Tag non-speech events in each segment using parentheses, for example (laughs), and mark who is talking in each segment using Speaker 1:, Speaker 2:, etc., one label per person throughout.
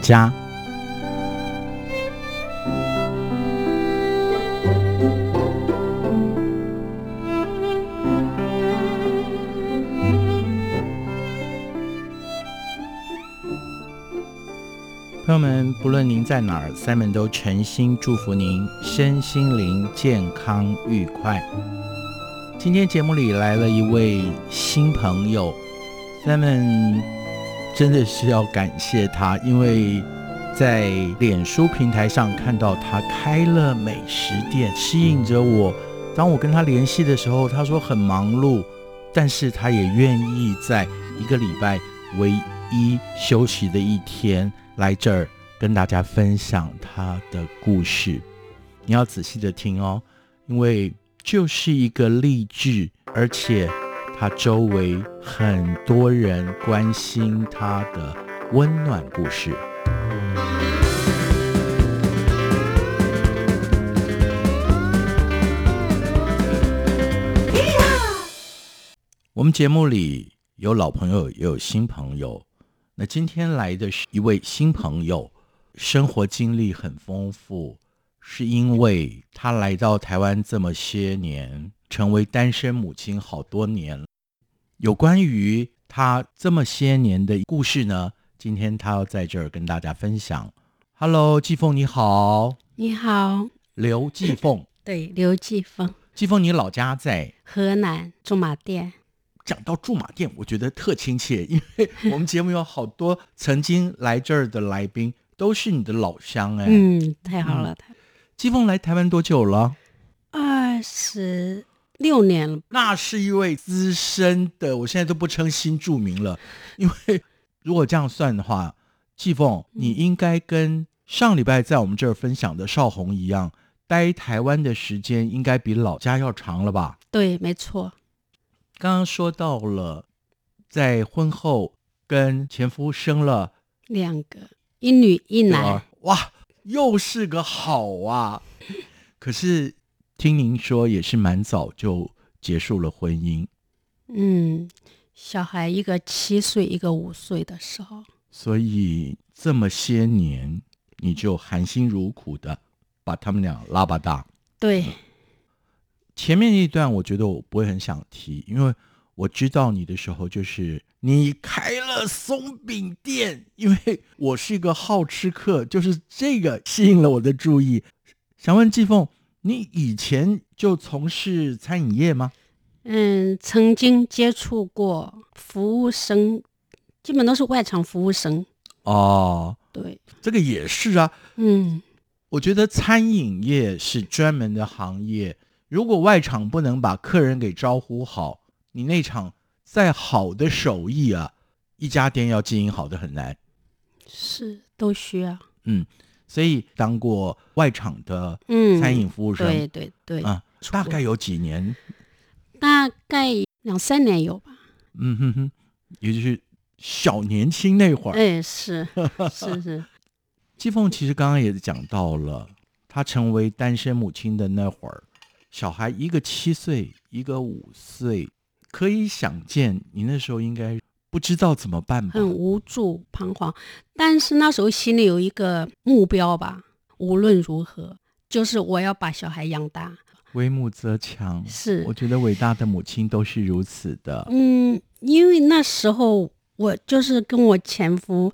Speaker 1: 家。朋友们，不论您在哪儿，Simon 都诚心祝福您身心灵健康愉快。今天节目里来了一位新朋友，Simon 真的是要感谢他，因为在脸书平台上看到他开了美食店，吸引着我。当我跟他联系的时候，他说很忙碌，但是他也愿意在一个礼拜唯一休息的一天。来这儿跟大家分享他的故事，你要仔细的听哦，因为就是一个励志，而且他周围很多人关心他的温暖故事。我们节目里有老朋友，也有新朋友。那今天来的是一位新朋友，生活经历很丰富，是因为他来到台湾这么些年，成为单身母亲好多年。有关于她这么些年的故事呢，今天她要在这儿跟大家分享。Hello，季凤你好，
Speaker 2: 你好，
Speaker 1: 刘季凤，(laughs)
Speaker 2: 对，刘季凤，
Speaker 1: 季凤你老家在
Speaker 2: 河南驻马店。
Speaker 1: 讲到驻马店，我觉得特亲切，因为我们节目有好多曾经来这儿的来宾都是你的老乡哎。
Speaker 2: 嗯，太好了。
Speaker 1: 季凤来台湾多久了？
Speaker 2: 二十六年了。
Speaker 1: 那是一位资深的，我现在都不称新著名了，(laughs) 因为如果这样算的话，季凤你应该跟上礼拜在我们这儿分享的邵红一样，待台湾的时间应该比老家要长了吧？
Speaker 2: 对，没错。
Speaker 1: 刚刚说到了，在婚后跟前夫生了
Speaker 2: 两个一女一男，
Speaker 1: 哇，又是个好啊！可是听您说也是蛮早就结束了婚姻，
Speaker 2: 嗯，小孩一个七岁，一个五岁的时候，
Speaker 1: 所以这么些年你就含辛茹苦的把他们俩拉拔大，
Speaker 2: 对。
Speaker 1: 前面一段我觉得我不会很想提，因为我知道你的时候就是你开了松饼店，因为我是一个好吃客，就是这个吸引了我的注意。想问季凤，你以前就从事餐饮业吗？
Speaker 2: 嗯，曾经接触过服务生，基本都是外场服务生。
Speaker 1: 哦，
Speaker 2: 对，
Speaker 1: 这个也是啊。
Speaker 2: 嗯，
Speaker 1: 我觉得餐饮业是专门的行业。如果外场不能把客人给招呼好，你那场再好的手艺啊，一家店要经营好的很难。
Speaker 2: 是，都需要。
Speaker 1: 嗯，所以当过外场的餐饮服务生，
Speaker 2: 对对对，
Speaker 1: 啊，大概有几年？
Speaker 2: 大概两三年有吧。
Speaker 1: 嗯哼哼，也就是小年轻那会儿。
Speaker 2: 哎，是是是。(laughs)
Speaker 1: 季凤其实刚刚也讲到了，她成为单身母亲的那会儿。小孩一个七岁，一个五岁，可以想见你那时候应该不知道怎么办吧？
Speaker 2: 很无助、彷徨，但是那时候心里有一个目标吧，无论如何，就是我要把小孩养大。
Speaker 1: 为母则强，
Speaker 2: 是，
Speaker 1: 我觉得伟大的母亲都是如此的。
Speaker 2: 嗯，因为那时候我就是跟我前夫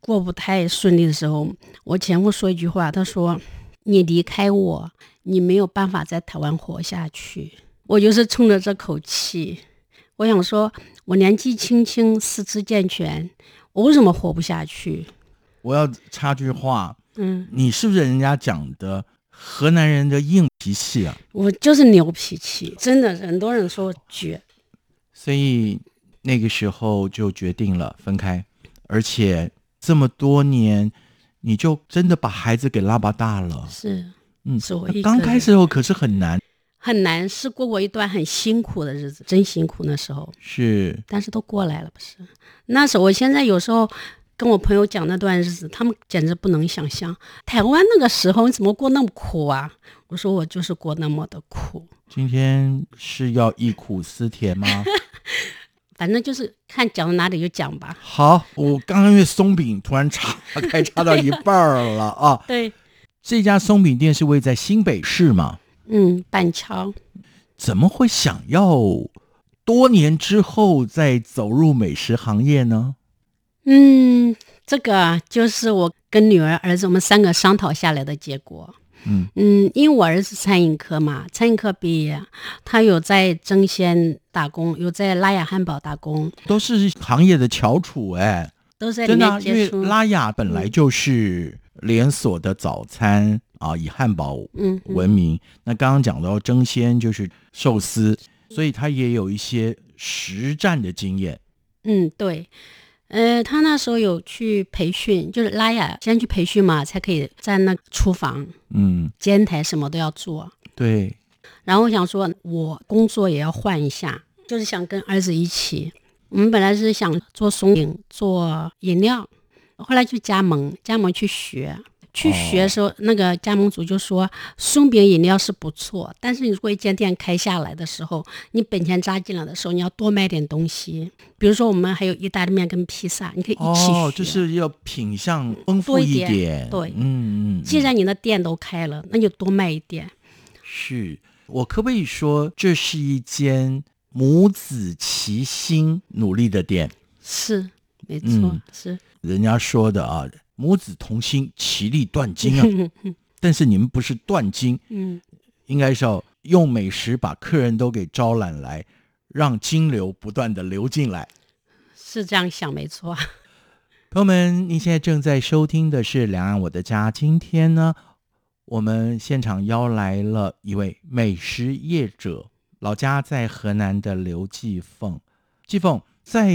Speaker 2: 过不太顺利的时候，我前夫说一句话，他说：“你离开我。”你没有办法在台湾活下去，我就是冲着这口气。我想说，我年纪轻轻，四肢健全，我为什么活不下去？
Speaker 1: 我要插句话，
Speaker 2: 嗯，
Speaker 1: 你是不是人家讲的河南人的硬脾气啊？
Speaker 2: 我就是牛脾气，真的，很多人说我倔。
Speaker 1: 所以那个时候就决定了分开，而且这么多年，你就真的把孩子给拉拔大了。
Speaker 2: 是。
Speaker 1: 嗯，
Speaker 2: 是我
Speaker 1: 刚开始时候可是很难，
Speaker 2: 很难，是过过一段很辛苦的日子，真辛苦那时候
Speaker 1: 是，
Speaker 2: 但是都过来了，不是？那时候，我现在有时候跟我朋友讲那段日子，他们简直不能想象，台湾那个时候你怎么过那么苦啊？我说我就是过那么的苦。
Speaker 1: 今天是要忆苦思甜吗？(laughs)
Speaker 2: 反正就是看讲到哪里就讲吧。
Speaker 1: 好，我刚刚因为松饼突然插 (laughs) 开插到一半儿了啊。
Speaker 2: 对，
Speaker 1: 这家松饼店是位在新北市嘛？
Speaker 2: 嗯，板桥。
Speaker 1: 怎么会想要多年之后再走入美食行业呢？
Speaker 2: 嗯，这个就是我跟女儿、儿子我们三个商讨下来的结果。
Speaker 1: 嗯
Speaker 2: 嗯，因为我儿子餐饮科嘛，餐饮科毕业，他有在争先打工，有在拉雅汉堡打工，
Speaker 1: 都是行业的翘楚哎，
Speaker 2: 都在里
Speaker 1: 真的啊、
Speaker 2: 面
Speaker 1: 因为
Speaker 2: 接触。
Speaker 1: 拉雅本来就是连锁的早餐啊，以汉堡
Speaker 2: 嗯，嗯
Speaker 1: 闻名。那刚刚讲到争先就是寿司，所以他也有一些实战的经验。
Speaker 2: 嗯，对，呃，他那时候有去培训，就是拉雅先去培训嘛，才可以在那厨房、
Speaker 1: 嗯，
Speaker 2: 煎台什么都要做。
Speaker 1: 对，
Speaker 2: 然后我想说，我工作也要换一下，就是想跟儿子一起。我们本来是想做松饼、做饮料，后来去加盟，加盟去学。去学的时候，那个加盟主就说松饼饮料是不错，但是你如果一间店开下来的时候，你本钱扎进来的时候，你要多卖点东西。比如说我们还有意大利面跟披萨，你可以一起学。
Speaker 1: 哦，就是要品相丰富
Speaker 2: 一点
Speaker 1: 点。
Speaker 2: 对
Speaker 1: 嗯嗯，嗯
Speaker 2: 既然你的店都开了，那就多卖一点。
Speaker 1: 是我可不可以说这是一间母子齐心努力的店？
Speaker 2: 是，没错，
Speaker 1: 嗯
Speaker 2: 是。
Speaker 1: 人家说的啊，母子同心，其利断金啊。(laughs) 但是你们不是断金，
Speaker 2: 嗯，
Speaker 1: 应该是要用美食把客人都给招揽来，让金流不断的流进来。
Speaker 2: 是这样想，没错。
Speaker 1: 朋友们，您现在正在收听的是《两岸我的家》。今天呢，我们现场邀来了一位美食业者，老家在河南的刘继凤。继凤，在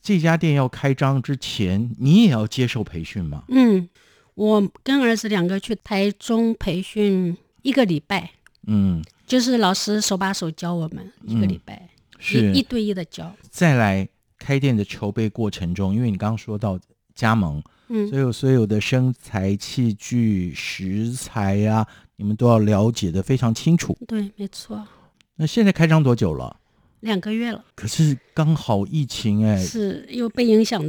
Speaker 1: 这家店要开张之前，你也要接受培训吗？
Speaker 2: 嗯，我跟儿子两个去台中培训一个礼拜，
Speaker 1: 嗯，
Speaker 2: 就是老师手把手教我们一个礼拜，
Speaker 1: 是
Speaker 2: 一一对一的教。
Speaker 1: 再来开店的筹备过程中，因为你刚刚说到加盟，
Speaker 2: 嗯
Speaker 1: 所有所有的生材、器具、食材呀、你们都要了解的非常清楚。
Speaker 2: 对，没错，
Speaker 1: 那现在开张多久了？
Speaker 2: 两个月了，
Speaker 1: 可是刚好疫情哎，
Speaker 2: 是又被影响。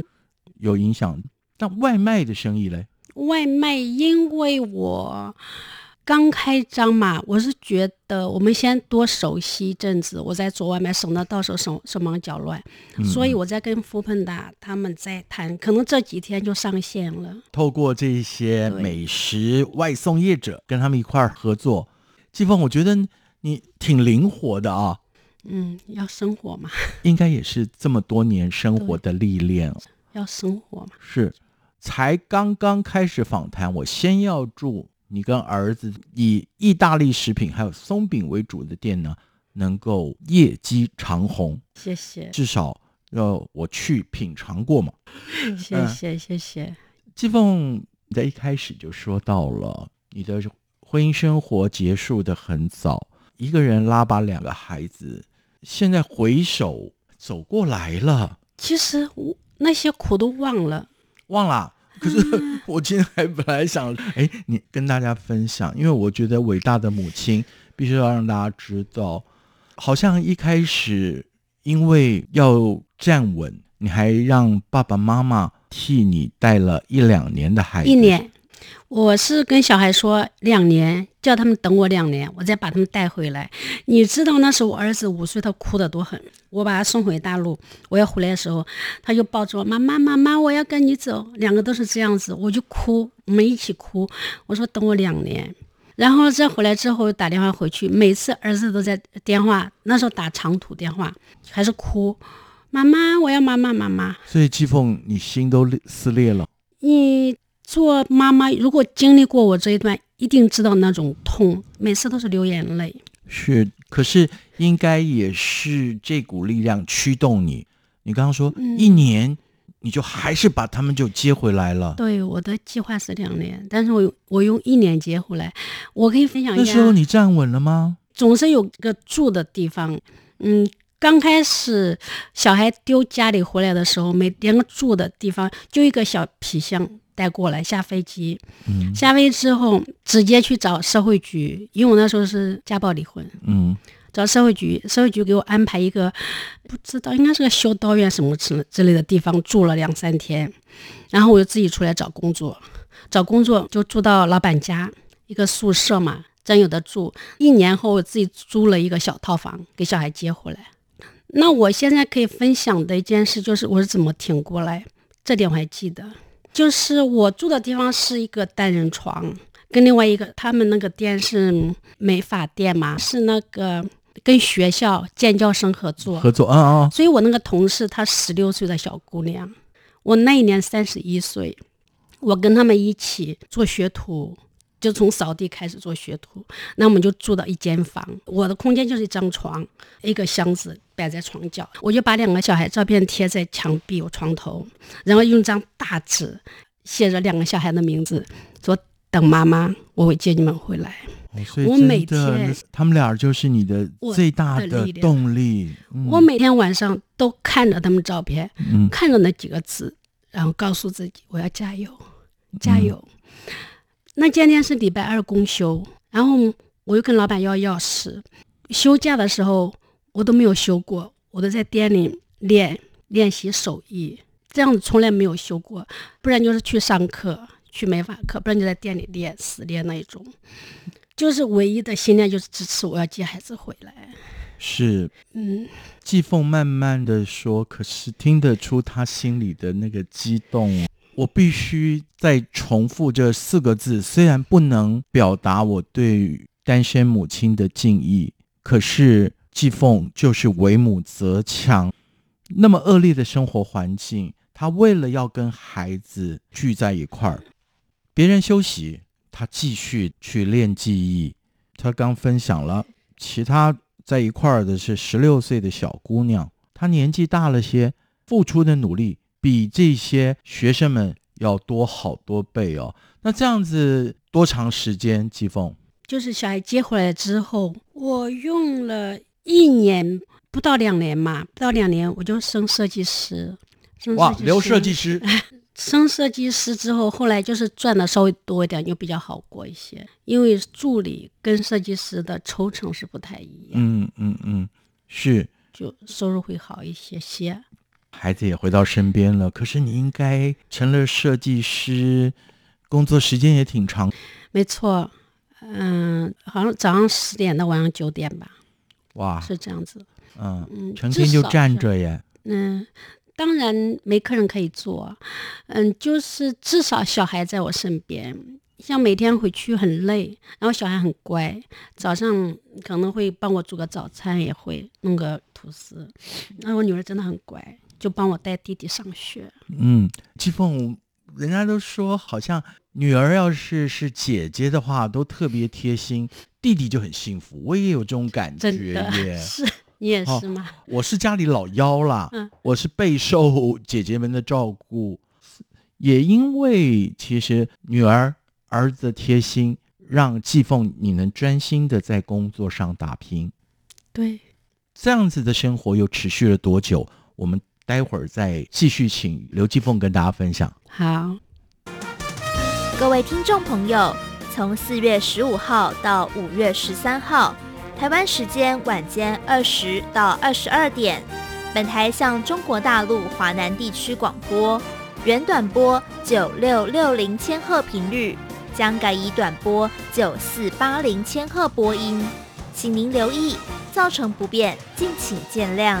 Speaker 1: 有影响。那外卖的生意嘞？
Speaker 2: 外卖，因为我刚开张嘛，我是觉得我们先多熟悉一阵子，我再做外卖，省得到时候手手忙脚乱。
Speaker 1: 嗯
Speaker 2: 所以我在跟福朋达他们在谈，可能这几天就上线了。
Speaker 1: 透过这些美食外送业者跟他们一块儿合作，季风，我觉得你挺灵活的啊，
Speaker 2: 嗯，要生活嘛，(laughs)
Speaker 1: 应该也是这么多年生活的历练。
Speaker 2: 要生活嘛。
Speaker 1: 是，才刚刚开始访谈，我先要祝你跟儿子以意大利食品还有松饼为主的店呢，能够业绩长虹，
Speaker 2: 谢谢，
Speaker 1: 至少要我去品尝过嘛。(laughs)
Speaker 2: 谢谢，谢谢。
Speaker 1: 季凤，你在一开始就说到了你的婚姻生活结束的很早，一个人拉拔两个孩子，现在回首走过来了，
Speaker 2: 其实我那些苦都忘了。
Speaker 1: 忘了。可是 (laughs) 我今天还本来想，哎，你跟大家分享，因为我觉得伟大的母亲必须要让大家知道，好像一开始因为要站稳，你还让爸爸妈妈替你带了一两年的孩子，
Speaker 2: 一年，我是跟小孩说两年，叫他们等我两年，我再把他们带回来。你知道那时候我儿子五岁，他哭得多狠。我把他送回大陆，我要回来的时候，他就抱着我，妈妈妈妈，我要跟你走。两个都是这样子，我就哭，我们一起哭。我说等我两年，然后再回来之后打电话回去，每次儿子都在电话，那时候打长途电话，还是哭，妈妈，我要妈妈妈妈。
Speaker 1: 所以季凤，你心都裂撕裂了。
Speaker 2: 你做妈妈，如果经历过我这一段，一定知道那种痛，每次都是流眼泪。
Speaker 1: 是，可是应该也是这股力量驱动你。你刚刚说、
Speaker 2: 嗯
Speaker 1: 一年，你就还是把他们就接回来了。
Speaker 2: 对，我的计划是两年，但是我我用一年接回来。我可以分享一下，
Speaker 1: 那时候你站稳了吗？
Speaker 2: 总是有个住的地方。嗯，刚开始小孩丢家里回来的时候，没连个住的地方，就一个小皮箱带过来下飞机。
Speaker 1: 嗯
Speaker 2: 下飞机之后，直接去找社会局，因为我那时候是家暴离婚。
Speaker 1: 嗯
Speaker 2: 找社会局，社会局给我安排一个不知道应该是个修道院什么之之类的地方住了两三天，然后我就自己出来找工作，找工作就住到老板家一个宿舍嘛，真有的住。一年后我自己租了一个小套房给小孩接回来。那我现在可以分享的一件事就是我是怎么挺过来，这点我还记得，就是我住的地方是一个单人床。跟另外一个，他们那个店是美发店嘛，是那个跟学校建教生合作
Speaker 1: 合作啊啊！
Speaker 2: 所以我那个同事她十六岁的小姑娘，我那一年三十一岁，我跟他们一起做学徒，就从扫地开始做学徒，那我们就住到一间房，我的空间就是一张床，一个箱子摆在床角，我就把两个小孩照片贴在墙壁我床头，然后用张大纸写着两个小孩的名字，说。等妈妈，我会接你们回来。我每天，
Speaker 1: 他们俩就是你的最大的动力。
Speaker 2: 我每天晚上都看着他们照片，看着那几个字，然后告诉自己我要加油，加油。那今天是礼拜二公休，然后我又跟老板要钥匙。休假的时候我都没有休过，我都在店里练练习手艺，这样子从来没有休过，不然就是去上课。去美发课，不然就在店里练死练那一种，就是唯一的信念就是支持我要接孩子回来。
Speaker 1: 是，
Speaker 2: 嗯，
Speaker 1: 季凤慢慢的说，可是听得出他心里的那个激动。我必须再重复这四个字，虽然不能表达我对单身母亲的敬意，可是季凤就是为母则强。那么恶劣的生活环境，她为了要跟孩子聚在一块儿。别人休息，他继续去练技艺。他刚分享了，其他在一块儿的是十六岁的小姑娘，她年纪大了些，付出的努力比这些学生们要多好多倍哦。那这样子多长时间？季凤
Speaker 2: 就是小孩接回来之后，我用了一年不到两年嘛，不到两年我就升设计师。
Speaker 1: 哇，留设计师。(laughs)
Speaker 2: 升设计师之后，后来就是赚的稍微多一点，就比较好过一些。因为助理跟设计师的抽成是不太一样。
Speaker 1: 嗯嗯嗯，是，
Speaker 2: 就收入会好一些些。
Speaker 1: 孩子也回到身边了，可是你应该成了设计师，工作时间也挺长。
Speaker 2: 没错，嗯，好像早上十点到晚上九点吧。
Speaker 1: 哇，
Speaker 2: 是这样子。
Speaker 1: 嗯嗯，成天就站着耶。
Speaker 2: 嗯。当然没客人可以做，嗯，就是至少小孩在我身边。像每天回去很累，然后小孩很乖，早上可能会帮我煮个早餐，也会弄个吐司。那我女儿真的很乖，就帮我带弟弟上学。
Speaker 1: 嗯，季凤，人家都说好像女儿要是是姐姐的话，都特别贴心，弟弟就很幸福。我也有这种感觉耶。
Speaker 2: 是。你也是吗？
Speaker 1: 我是家里老幺啦，我是备受姐姐们的照顾，也因为其实女儿儿子的贴心，让季凤你能专心的在工作上打拼。
Speaker 2: 对，
Speaker 1: 这样子的生活又持续了多久？我们待会儿再继续，请刘继凤跟大家分享。
Speaker 2: 好，
Speaker 3: 各位听众朋友，从四月十五号到五月十三号。台湾时间晚间二十到二十二点，本台向中国大陆华南地区广播，原短波九六六零千赫频率将改以短波九四八零千赫播音，请您留意，造成不便，敬请见谅。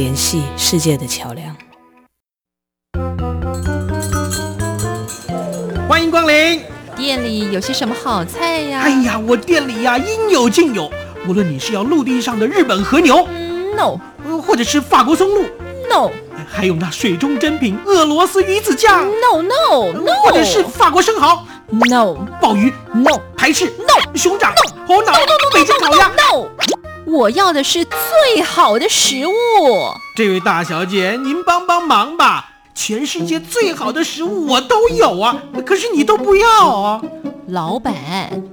Speaker 4: 联系世界的桥梁。
Speaker 1: 欢迎光临。
Speaker 5: 店里有些什么好菜呀？
Speaker 1: 哎呀，我店里呀应有尽有，无论你是要陆地上的日本和牛
Speaker 5: ，no，
Speaker 1: 或者是法国松露
Speaker 5: ，no，
Speaker 1: 还有那水中珍品俄罗斯鱼子酱
Speaker 5: ，no no no，
Speaker 1: 或者是法国生蚝
Speaker 5: ，no，
Speaker 1: 鲍鱼
Speaker 5: ，no，
Speaker 1: 排翅
Speaker 5: ，no，
Speaker 1: 熊掌，no，猴脑，北京烤鸭
Speaker 5: ，no。我要的是最好的食物。
Speaker 1: 这位大小姐，您帮帮忙吧！全世界最好的食物我都有啊，可是你都不要啊。
Speaker 5: 老板，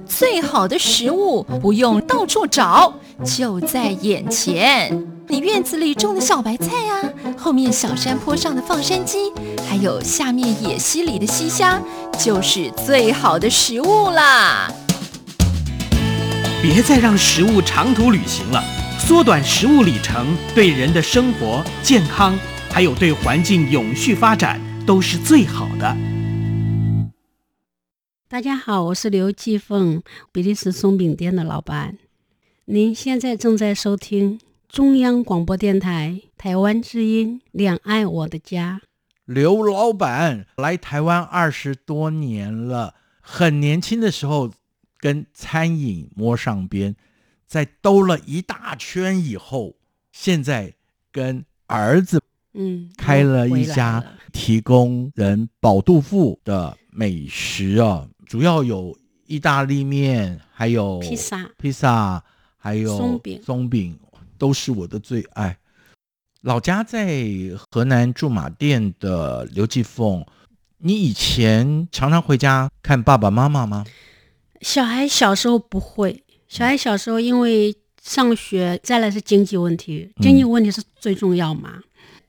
Speaker 5: 最好的食物不用到处找，就在眼前。你院子里种的小白菜呀，后面小山坡上的放山鸡，还有下面野溪里的溪虾，就是最好的食物啦。
Speaker 1: 别再让食物长途旅行了，缩短食物里程，对人的生活健康，还有对环境永续发展都是最好的。
Speaker 2: 大家好，我是刘继凤，比利时松饼店的老板。您现在正在收听中央广播电台台湾之音《两岸我的家》。
Speaker 1: 刘老板来台湾二十多年了，很年轻的时候。跟餐饮摸上边，在兜了一大圈以后，现在跟儿子
Speaker 2: 嗯
Speaker 1: 开了一家提供人饱肚腹的美食啊，主要有意大利面，还有
Speaker 2: 披萨，
Speaker 1: 披萨，还有
Speaker 2: 松饼，
Speaker 1: 松饼都是我的最爱。老家在河南驻马店的刘继凤，你以前常常回家看爸爸妈妈吗？
Speaker 2: 小孩小时候不会，小孩小时候因为上学，再来是经济问题，经济问题是最重要嘛。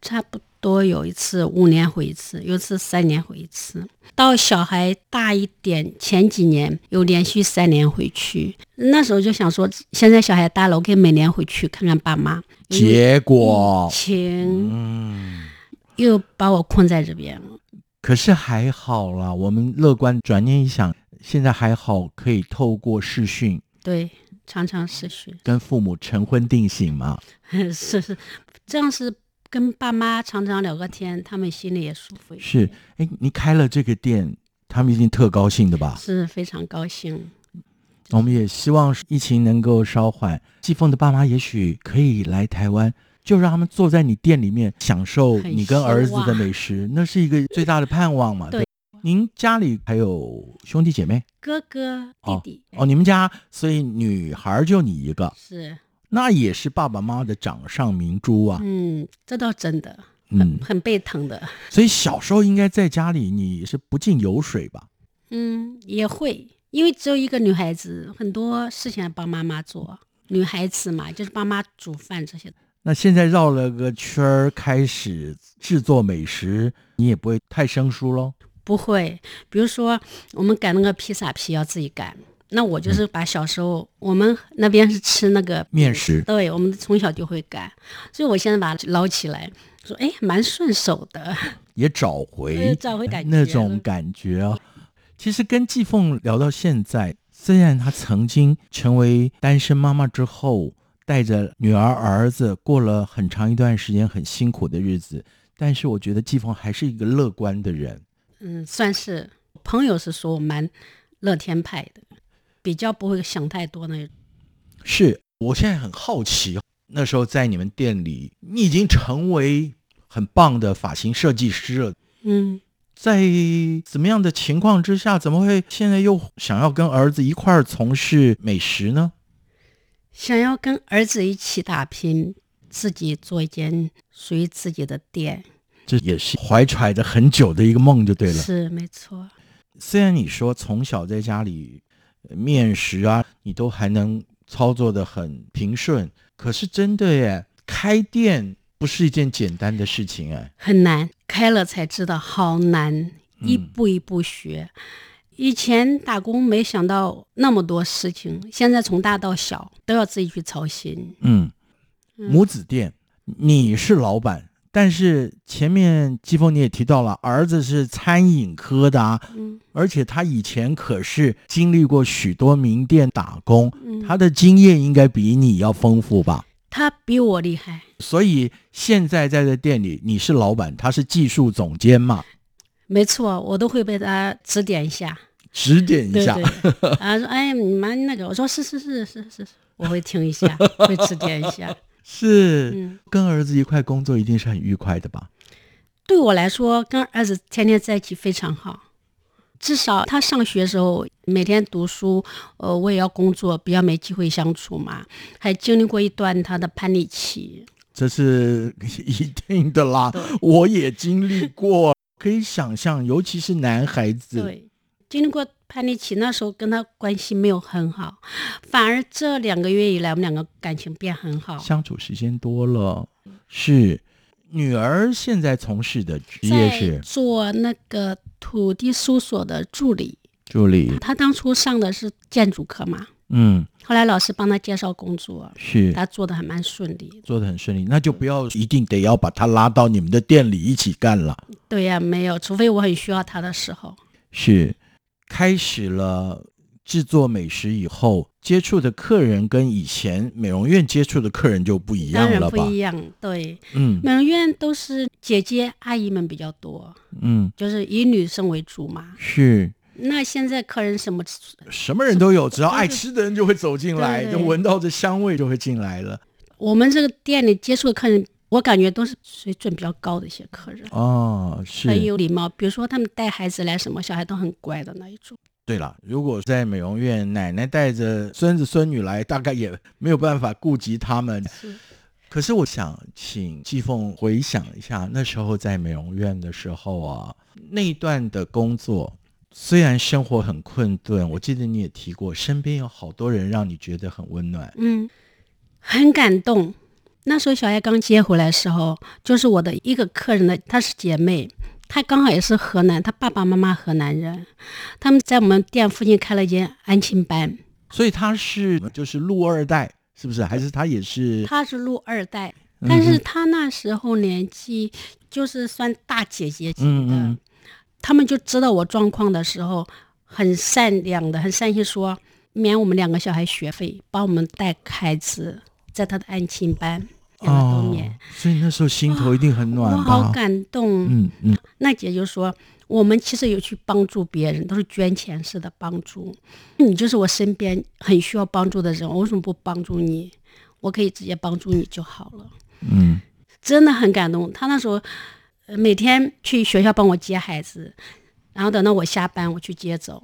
Speaker 2: 差不多有一次五年回一次，有一次三年回一次。到小孩大一点，前几年有连续三年回去，那时候就想说，现在小孩大了，我可以每年回去看看爸妈。
Speaker 1: 结果，
Speaker 2: 情，嗯，又把我困在这边了。
Speaker 1: 可是还好啦，我们乐观转念一想。现在还好，可以透过视讯，
Speaker 2: 对，常常视讯，
Speaker 1: 跟父母成婚定醒嘛。(laughs)
Speaker 2: 是是，这样是跟爸妈常常聊个天，他们心里也舒服。
Speaker 1: 是，哎，你开了这个店，他们一定特高兴的吧？
Speaker 2: 是非常高兴。
Speaker 1: 我们也希望疫情能够稍缓，季凤的爸妈也许可以来台湾，就让他们坐在你店里面，享受你跟儿子的美食，那是一个最大的盼望嘛。
Speaker 2: 对。
Speaker 1: 您家里还有兄弟姐妹？
Speaker 2: 哥哥、弟弟
Speaker 1: 哦，你们家所以女孩就你一个，
Speaker 2: 是
Speaker 1: 那也是爸爸妈妈的掌上明珠啊。
Speaker 2: 嗯，这倒真的，嗯，很被疼的。
Speaker 1: 所以小时候应该在家里你是不进油水吧？
Speaker 2: 嗯，也会，因为只有一个女孩子，很多事情帮妈妈做。女孩子嘛，就是帮妈煮饭这些。
Speaker 1: 那现在绕了个圈儿，开始制作美食，你也不会太生疏喽。
Speaker 2: 不会，比如说我们擀那个披萨皮要自己擀，那我就是把小时候我们那边是吃那个
Speaker 1: 面食，
Speaker 2: 对，我们从小就会擀，所以我现在把它捞起来，说哎，蛮顺手的，
Speaker 1: 也找回
Speaker 2: 找回感觉
Speaker 1: 那种感觉啊。其实跟季凤聊到现在，虽然她曾经成为单身妈妈之后，带着女儿儿子过了很长一段时间很辛苦的日子，但是我觉得季凤还是一个乐观的人。
Speaker 2: 嗯，算是朋友是说蛮乐天派的，比较不会想太多那种。
Speaker 1: 是我现在很好奇，那时候在你们店里，你已经成为很棒的发型设计师了。
Speaker 2: 嗯，
Speaker 1: 在怎么样的情况之下，怎么会现在又想要跟儿子一块儿从事美食呢？
Speaker 2: 想要跟儿子一起打拼，自己做一间属于自己的店。
Speaker 1: 这也是怀揣着很久的一个梦，就对了。
Speaker 2: 是没错。
Speaker 1: 虽然你说从小在家里面食啊，你都还能操作的很平顺，可是真的耶，开店不是一件简单的事情哎，
Speaker 2: 很难。开了才知道好难，一步一步学。以前打工没想到那么多事情，现在从大到小都要自己去操心。
Speaker 1: 嗯，母子店，你是老板。但是前面季风你也提到了，儿子是餐饮科的啊，
Speaker 2: 嗯
Speaker 1: 而且他以前可是经历过许多名店打工，
Speaker 2: 嗯，
Speaker 1: 他的经验应该比你要丰富吧？
Speaker 2: 他比我厉害。
Speaker 1: 所以现在在这店里，你是老板，他是技术总监嘛，
Speaker 2: 没错，我都会被他指点一下。(laughs)
Speaker 1: 指点一下。
Speaker 2: 对对，(laughs) 啊说哎你们那个，我说是是是是是，我会听一下，会指点一下。
Speaker 1: 是、
Speaker 2: 嗯，
Speaker 1: 跟儿子一块工作，一定是很愉快的吧？
Speaker 2: 对我来说，跟儿子天天在一起非常好。至少他上学的时候，每天读书，呃，我也要工作，比较没机会相处嘛。还经历过一段他的叛逆期，
Speaker 1: 这是一定的啦，我也经历过，可以想象，尤其是男孩子，
Speaker 2: 对，经历过叛逆期，那时候跟他关系没有很好，反而这两个月以来，我们两个感情变很好。
Speaker 1: 相处时间多了，是女儿现在从事的职业是？
Speaker 2: 做那个土地搜索的助理，
Speaker 1: 助理，
Speaker 2: 他当初上的是建筑课嘛，
Speaker 1: 嗯，
Speaker 2: 后来老师帮他介绍工作，
Speaker 1: 是。
Speaker 2: 他做的还蛮顺利。
Speaker 1: 做的很顺利，那就不要一定得要把他拉到你们的店里一起干了，
Speaker 2: 对呀、没有，除非我很需要他的时候。
Speaker 1: 是开始了制作美食以后，接触的客人跟以前美容院接触的客人就不一样了吧？
Speaker 2: 不一样，对，
Speaker 1: 嗯
Speaker 2: 美容院都是姐姐阿姨们比较多，
Speaker 1: 嗯，
Speaker 2: 就是以女生为主嘛。
Speaker 1: 是。
Speaker 2: 那现在客人什么？
Speaker 1: 什么人都有，只要爱吃的人就会走进来，
Speaker 2: 对对
Speaker 1: 就闻到这香味就会进来了。
Speaker 2: 我们这个店里接触的客人，我感觉都是水准比较高的一些客人，
Speaker 1: 哦，是。
Speaker 2: 很有礼貌。比如说他们带孩子来，什么小孩都很乖的那一种。
Speaker 1: 对了，如果在美容院，奶奶带着孙子孙女来，大概也没有办法顾及他们。
Speaker 2: 是
Speaker 1: 可是我想请季凤回想一下，那时候在美容院的时候啊，那一段的工作，虽然生活很困顿，我记得你也提过，身边有好多人让你觉得很温暖。
Speaker 2: 嗯，很感动。那时候小艾刚接回来的时候，就是我的一个客人的，她是姐妹，她刚好也是河南，她爸爸妈妈河南人，他们在我们店附近开了一间安亲班，
Speaker 1: 所以她是就是陆二代，是不是？还是她也是？
Speaker 2: 她是陆二代，
Speaker 1: 嗯
Speaker 2: 但是她那时候年纪就是算大姐姐级的，
Speaker 1: 嗯嗯
Speaker 2: 他们就知道我状况的时候，很善良的，很善心说免我们两个小孩学费，帮我们带孩子，在他的安亲班，
Speaker 1: 哦，所以那时候心头一定很暖
Speaker 2: 我？好感动。
Speaker 1: 嗯嗯，
Speaker 2: 那姐就说，我们其实有去帮助别人，都是捐钱式的帮助。你就是我身边很需要帮助的人，我为什么不帮助你？我可以直接帮助你就好了。
Speaker 1: 嗯，
Speaker 2: 真的很感动。他那时候呃每天去学校帮我接孩子，然后等到我下班我去接走。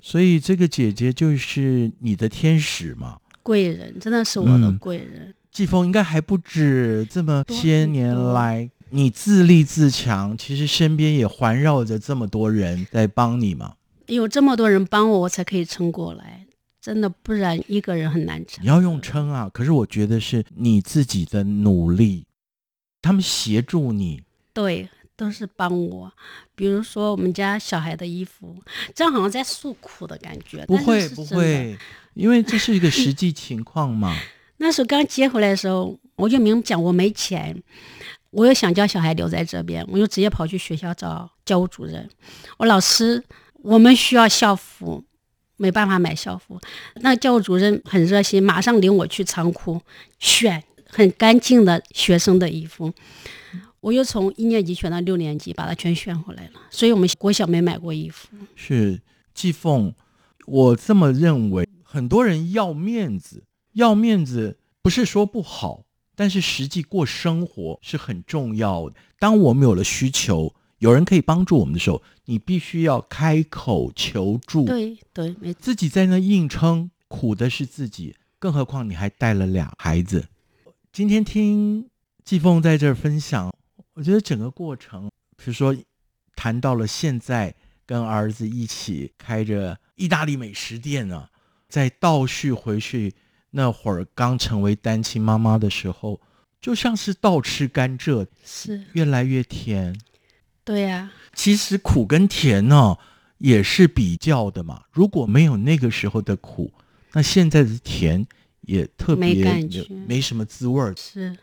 Speaker 1: 所以这个姐姐就是你的天使嘛。
Speaker 2: 贵人真的是我的
Speaker 1: 嗯
Speaker 2: 贵人，
Speaker 1: 季风应该还不止这么些年来，你自立自强，其实身边也环绕着这么多人在帮你嘛。
Speaker 2: 有这么多人帮我，我才可以撑过来。真的，不然一个人很难撑。
Speaker 1: 你要用撑啊，可是我觉得是你自己的努力，他们协助你。
Speaker 2: 对，都是帮我。比如说我们家小孩的衣服，这样好像在诉苦的感觉。
Speaker 1: 不会不会，因为这是一个实际 (laughs) 情况嘛。
Speaker 2: 那时候刚接回来的时候，我就明讲我没钱，我又想叫小孩留在这边，我就直接跑去学校找教务主任。我老师，我们需要校服，没办法买校服。那教务主任很热心，马上领我去仓库选很干净的学生的衣服。我又从一年级选到六年级，把它全选回来了。所以我们国小没买过衣服。
Speaker 1: 是季凤，我这么认为。很多人要面子，要面子不是说不好，但是实际过生活是很重要的。当我们有了需求，有人可以帮助我们的时候，你必须要开口求助。
Speaker 2: 对对，没
Speaker 1: 自己在那硬撑，苦的是自己，更何况你还带了俩孩子。今天听季凤在这儿分享，我觉得整个过程，比如说谈到了现在跟儿子一起开着意大利美食店呢、再倒叙回去那会儿刚成为单亲妈妈的时候，就像是倒吃甘蔗，
Speaker 2: 是，
Speaker 1: 越来越甜。
Speaker 2: 对呀、
Speaker 1: 其实苦跟甜呢、也是比较的嘛。如果没有那个时候的苦，那现在的甜也特别
Speaker 2: 没感觉
Speaker 1: 没什么滋味儿。
Speaker 2: 是。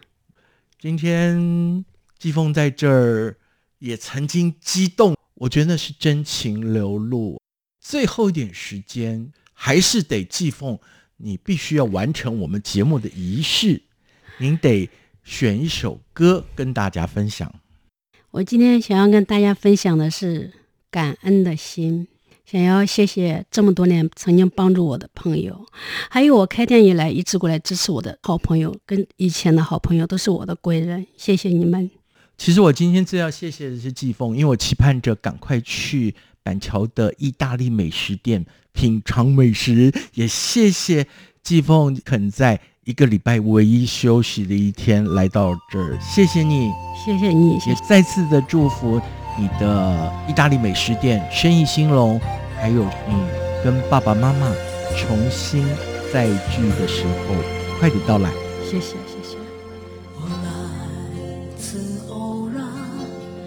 Speaker 1: 今天季风在这儿也曾经激动，我觉得那是真情流露。最后一点时间，还是得季凤，你必须要完成我们节目的仪式，您得选一首歌跟大家分享。
Speaker 2: 我今天想要跟大家分享的是感恩的心，想要谢谢这么多年曾经帮助我的朋友，还有我开店以来一直过来支持我的好朋友，跟以前的好朋友都是我的贵人，谢谢你们。
Speaker 1: 其实我今天最要谢谢的是季风，因为我期盼着赶快去板桥的意大利美食店品尝美食，也谢谢季风肯在一个礼拜唯一休息的一天来到这儿，谢谢你，
Speaker 2: 谢谢你，
Speaker 1: 也再次的祝福你的意大利美食店生意兴隆，还有你跟爸爸妈妈重新再聚的时候快点到来，
Speaker 2: 谢谢谢谢。
Speaker 4: 我来自偶然，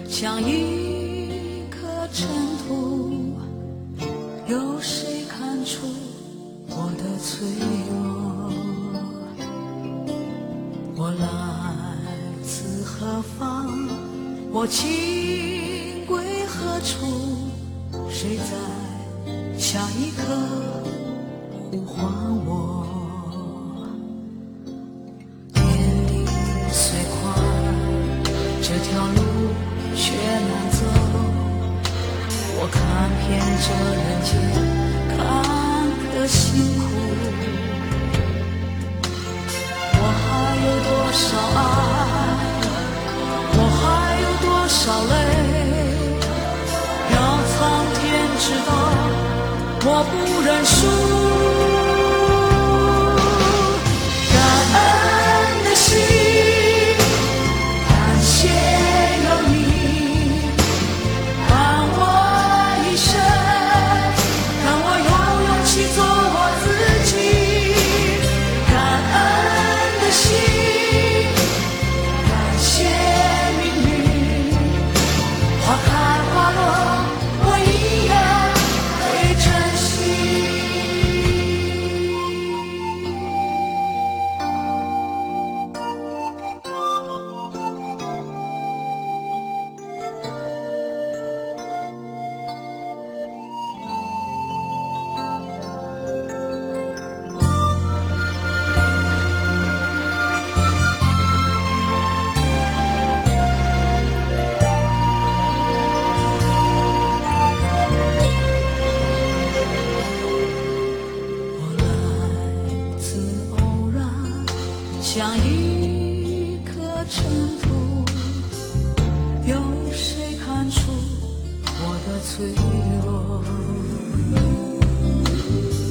Speaker 4: 像一颗尘土，有谁看出我的脆弱？我来自何方？我情归何处？谁在下一刻呼唤我？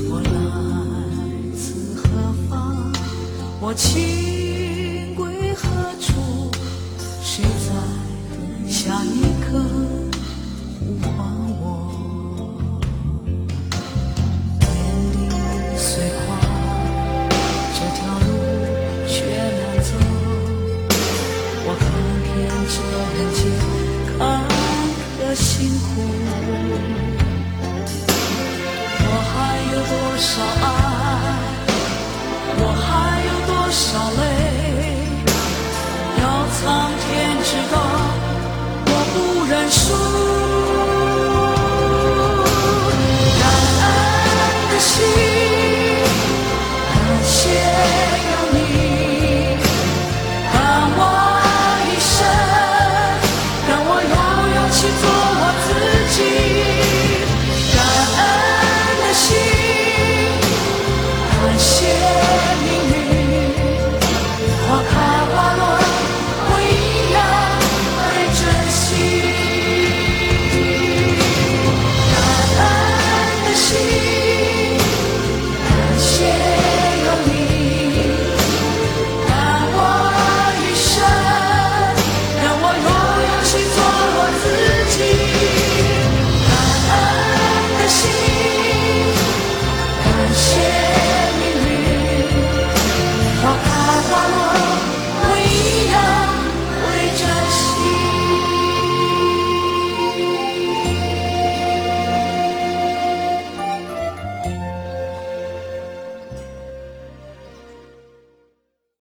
Speaker 4: 我来自何方？我情出感恩的心感谢有你伴我一生让我有勇气做我自己。